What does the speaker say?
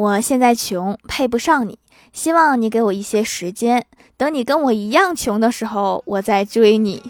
我现在穷配不上你希望你给我一些时间等你跟我一样穷的时候我再追你。